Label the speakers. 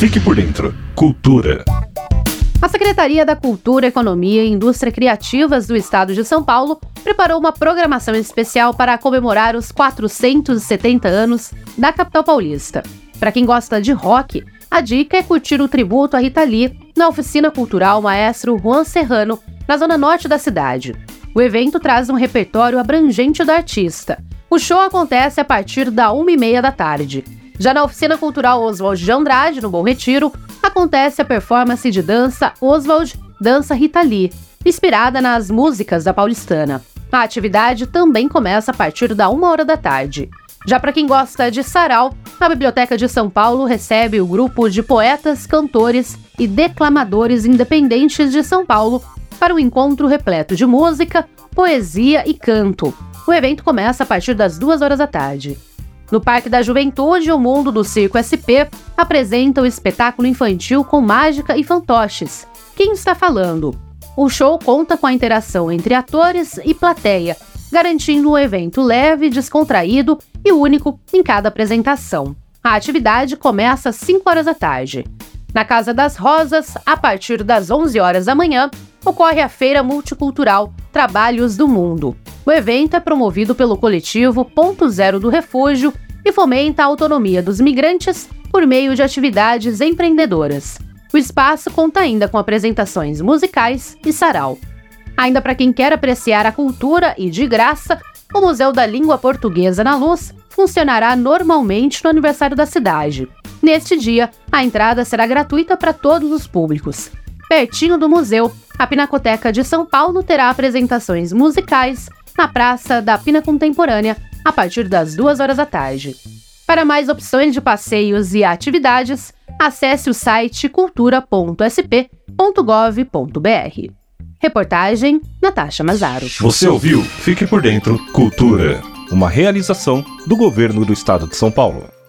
Speaker 1: Fique por dentro. Cultura.
Speaker 2: A Secretaria da Cultura, Economia e Indústria Criativas do Estado de São Paulo preparou uma programação especial para comemorar os 470 anos da capital paulista. Para quem gosta de rock, a dica é curtir o tributo a Rita Lee na oficina cultural Maestro Juan Serrano, na zona norte da cidade. O evento traz um repertório abrangente da artista. O show acontece a partir da 1h30 da tarde. Já na oficina cultural Oswald de Andrade, no Bom Retiro, acontece a performance de dança Oswald Dança Rita Lee, inspirada nas músicas da paulistana. A atividade também começa a partir da uma hora da tarde. Já para quem gosta de sarau, a Biblioteca de São Paulo recebe o grupo de poetas, cantores e declamadores independentes de São Paulo para um encontro repleto de música, poesia e canto. O evento começa a partir das duas horas da tarde. No Parque da Juventude, o Mundo do Circo SP apresenta o espetáculo infantil com mágica e fantoches. Quem está falando? O show conta com a interação entre atores e plateia, garantindo um evento leve, descontraído e único em cada apresentação. A atividade começa às 5 horas da tarde. Na Casa das Rosas, a partir das 11 horas da manhã, ocorre a Feira Multicultural Trabalhos do Mundo. O evento é promovido pelo coletivo Ponto Zero do Refúgio e fomenta a autonomia dos migrantes por meio de atividades empreendedoras. O espaço conta ainda com apresentações musicais e sarau. Ainda para quem quer apreciar a cultura e de graça, o Museu da Língua Portuguesa na Luz funcionará normalmente no aniversário da cidade. Neste dia, a entrada será gratuita para todos os públicos. Pertinho do museu, a Pinacoteca de São Paulo terá apresentações musicais na Praça da Pina Contemporânea a partir das duas horas da tarde. Para mais opções de passeios e atividades, acesse o site cultura.sp.gov.br. Reportagem Natasha Mazaro.
Speaker 1: Você ouviu? Fique por dentro. Cultura. Uma realização do governo do estado de São Paulo.